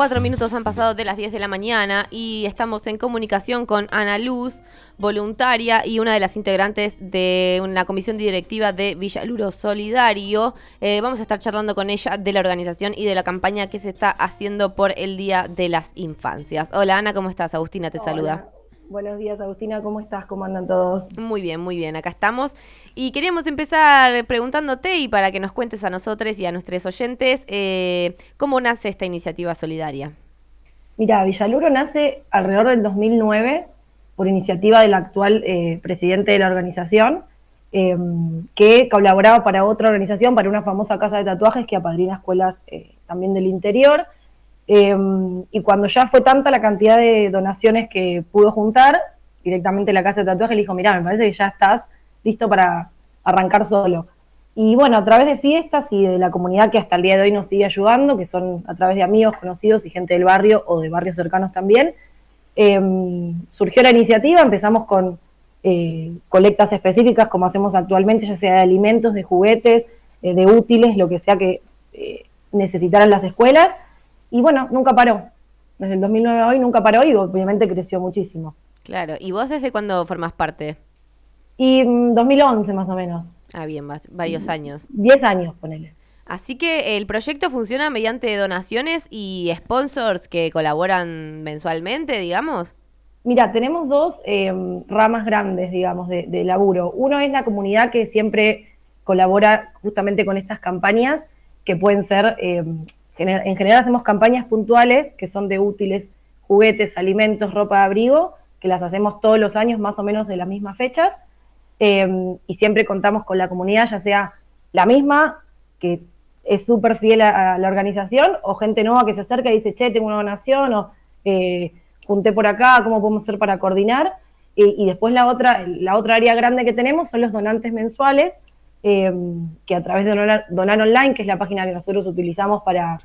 Cuatro minutos han pasado de las 10 de la mañana y estamos en comunicación con Ana Luz, voluntaria y una de las integrantes de una comisión directiva de Villaluro Solidario. Eh, vamos a estar charlando con ella de la organización y de la campaña que se está haciendo por el Día de las Infancias. Hola Ana, ¿cómo estás? Agustina te saluda. Buenos días, Agustina, ¿cómo estás? ¿Cómo andan todos? Muy bien, muy bien, acá estamos. Y queríamos empezar preguntándote y para que nos cuentes a nosotros y a nuestros oyentes eh, cómo nace esta iniciativa solidaria. Mira, Villaluro nace alrededor del 2009 por iniciativa del actual eh, presidente de la organización, em, que colaboraba para otra organización, para una famosa casa de tatuajes que apadrina escuelas eh, también del interior. Em, y cuando ya fue tanta la cantidad de donaciones que pudo juntar, directamente la casa de tatuaje le dijo, mira, me parece que ya estás listo para arrancar solo. Y bueno, a través de fiestas y de la comunidad que hasta el día de hoy nos sigue ayudando, que son a través de amigos, conocidos y gente del barrio o de barrios cercanos también, em, surgió la iniciativa, empezamos con eh, colectas específicas como hacemos actualmente, ya sea de alimentos, de juguetes, eh, de útiles, lo que sea que eh, necesitaran las escuelas y bueno, nunca paró. Desde el 2009 a hoy nunca paró y obviamente creció muchísimo. Claro, ¿y vos desde cuándo formás parte? Y 2011 mm, más o menos. Ah, bien, varios mm, años. Diez años, ponele. Así que el proyecto funciona mediante donaciones y sponsors que colaboran mensualmente, digamos. Mira, tenemos dos em, ramas grandes, digamos, de, de, laburo. Uno es la comunidad que siempre colabora justamente con estas campañas, que pueden ser em, en general hacemos campañas puntuales que son de útiles, juguetes, alimentos, ropa de abrigo, que las hacemos todos los años más o menos en las mismas fechas. Em, y siempre contamos con la comunidad, ya sea la misma, que es súper fiel a, la organización, o gente nueva que se acerca y dice, che, tengo una donación, o eh, junté por acá, ¿cómo podemos hacer para coordinar? y después la otra, la otra área grande que tenemos son los donantes mensuales, em, que a través de Donar Online, que es la página que nosotros utilizamos para,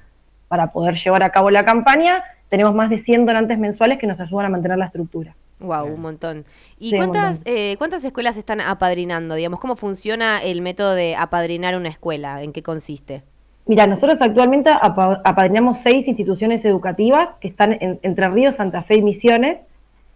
para poder llevar a cabo la campaña, tenemos más de 100 donantes mensuales que nos ayudan a mantener la estructura. Wow, un montón. ¿Y cuántas, Eh, cuántas escuelas están apadrinando? Digamos, ¿cómo funciona el método de apadrinar una escuela? ¿En qué consiste? Mira, nosotros actualmente apadrinamos seis instituciones educativas que están en, entre Ríos, Santa Fe y Misiones.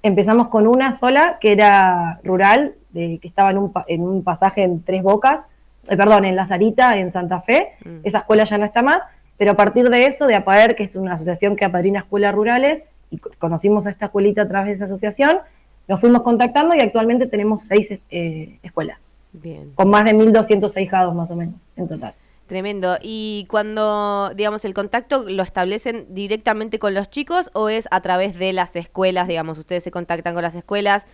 Empezamos con una sola, que era rural, de, que estaba en un, en un pasaje en Tres Bocas, eh, perdón, en La Sarita, en Santa Fe. Mm. Esa escuela ya no está más pero a partir de eso, de APAER, que es una asociación que apadrina escuelas rurales, y conocimos a esta escuelita a través de esa asociación, nos fuimos contactando y actualmente tenemos seis eh, escuelas. Bien. Con más de 1.200 ahijados más o menos en total. Tremendo. ¿Y cuando, digamos, el contacto lo establecen directamente con los chicos o es a través de las escuelas? Digamos, ustedes se contactan con las escuelas,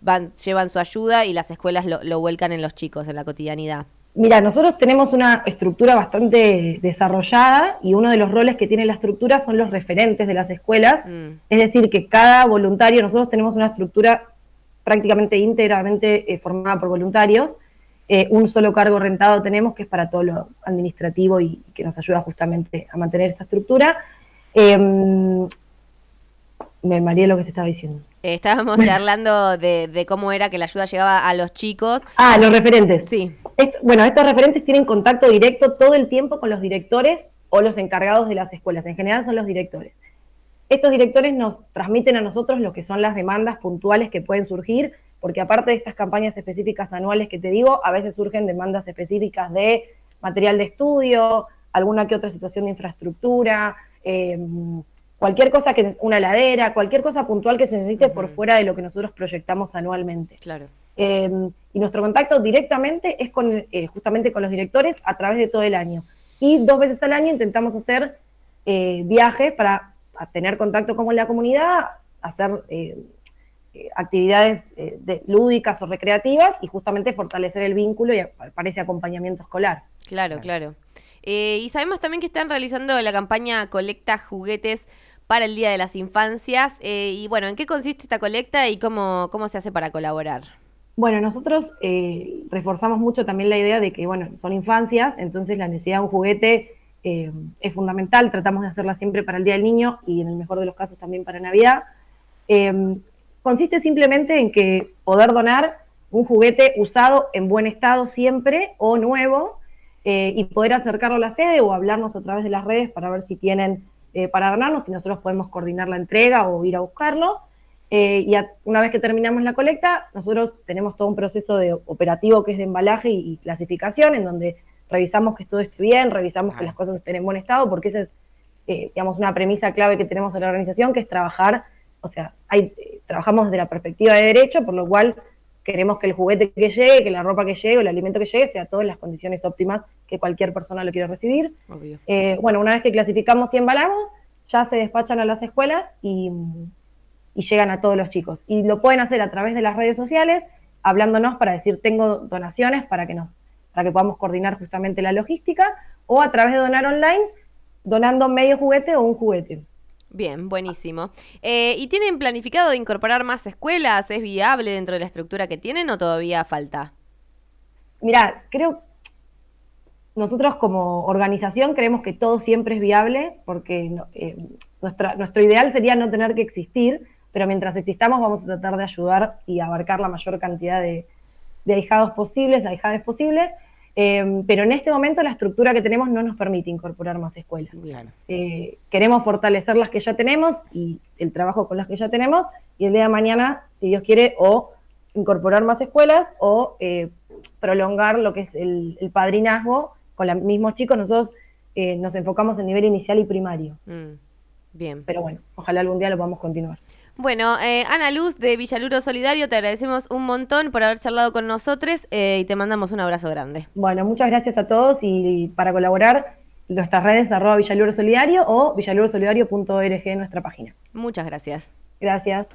van, llevan su ayuda y las escuelas lo, lo vuelcan en los chicos, en la cotidianidad. Mira, nosotros tenemos una estructura bastante desarrollada y uno de los roles que tiene la estructura son los referentes de las escuelas. Mm. Es decir, que cada voluntario, nosotros tenemos una estructura prácticamente íntegramente eh, formada por voluntarios. Eh, un solo cargo rentado tenemos que es para todo lo administrativo y que nos ayuda justamente a mantener esta estructura. Em, me mareé lo que te estaba diciendo. estábamos charlando de, cómo era que la ayuda llegaba a los chicos. Ah, los referentes. Sí. Bueno, estos referentes tienen contacto directo todo el tiempo con los directores o los encargados de las escuelas. En general son los directores. Estos directores nos transmiten a nosotros lo que son las demandas puntuales que pueden surgir, porque aparte de estas campañas específicas anuales que te digo, a veces surgen demandas específicas de material de estudio, alguna que otra situación de infraestructura, eh, cualquier cosa que una ladera, cualquier cosa puntual que se necesite por fuera de lo que nosotros proyectamos anualmente. Claro. Em, y nuestro contacto directamente es con eh, justamente con los directores a través de todo el año. Y dos veces al año intentamos hacer eh, viajes para tener contacto con la comunidad, hacer eh, actividades lúdicas o recreativas y justamente fortalecer el vínculo y para ese acompañamiento escolar. Claro, claro. y sabemos también que están realizando la campaña Colecta Juguetes para el Día de las Infancias. Eh, y bueno, ¿en qué consiste esta colecta y cómo, cómo se hace para colaborar? Bueno, nosotros eh, reforzamos mucho también la idea de que, bueno, son infancias, entonces la necesidad de un juguete eh, es fundamental, tratamos de hacerla siempre para el Día del Niño y en el mejor de los casos también para Navidad. consiste simplemente en que poder donar un juguete usado en buen estado siempre o nuevo y poder acercarlo a la sede o hablarnos a través de las redes para ver si tienen eh, para donarnos y nosotros podemos coordinar la entrega o ir a buscarlo. Eh, y una vez que terminamos la colecta, nosotros tenemos todo un proceso de operativo que es de embalaje y, clasificación, en donde revisamos que todo esté bien, revisamos que las cosas estén en buen estado, porque esa es, eh, digamos, una premisa clave que tenemos en la organización, que es trabajar, o sea, hay, trabajamos desde la perspectiva de derecho, por lo cual queremos que el juguete que llegue, que la ropa que llegue, o el alimento que llegue, sea todo en las condiciones óptimas que cualquier persona lo quiera recibir. bueno, una vez que clasificamos y embalamos, ya se despachan a las escuelas y y llegan a todos los chicos. Y lo pueden hacer a través de las redes sociales, hablándonos para decir tengo donaciones para que, no, para que podamos coordinar justamente la logística, o a través de donar online, donando medio juguete o un juguete. Bien, buenísimo. Eh, ¿Y tienen planificado incorporar más escuelas? ¿Es viable dentro de la estructura que tienen o todavía falta? Mira, creo nosotros como organización creemos que todo siempre es viable porque eh, nuestra, nuestro ideal sería no tener que existir, pero mientras existamos vamos a tratar de ayudar y abarcar la mayor cantidad de, ahijados posibles, ahijadas posibles, eh, pero en este momento la estructura que tenemos no nos permite incorporar más escuelas. Eh, queremos fortalecer las que ya tenemos y el trabajo con las que ya tenemos y el día de mañana, si Dios quiere, o incorporar más escuelas o eh, prolongar lo que es el, padrinazgo con los mismos chicos. Nosotros nos enfocamos en nivel inicial y primario. Mm, bien. Pero bueno, ojalá algún día lo podamos continuar. Bueno, eh, Ana Luz de Villaluro Solidario, te agradecemos un montón por haber charlado con nosotros eh, y te mandamos un abrazo grande. Bueno, muchas gracias a todos y para colaborar, nuestras redes arroba Villaluro Solidario o villalurosolidario.org en nuestra página. Muchas gracias. Gracias.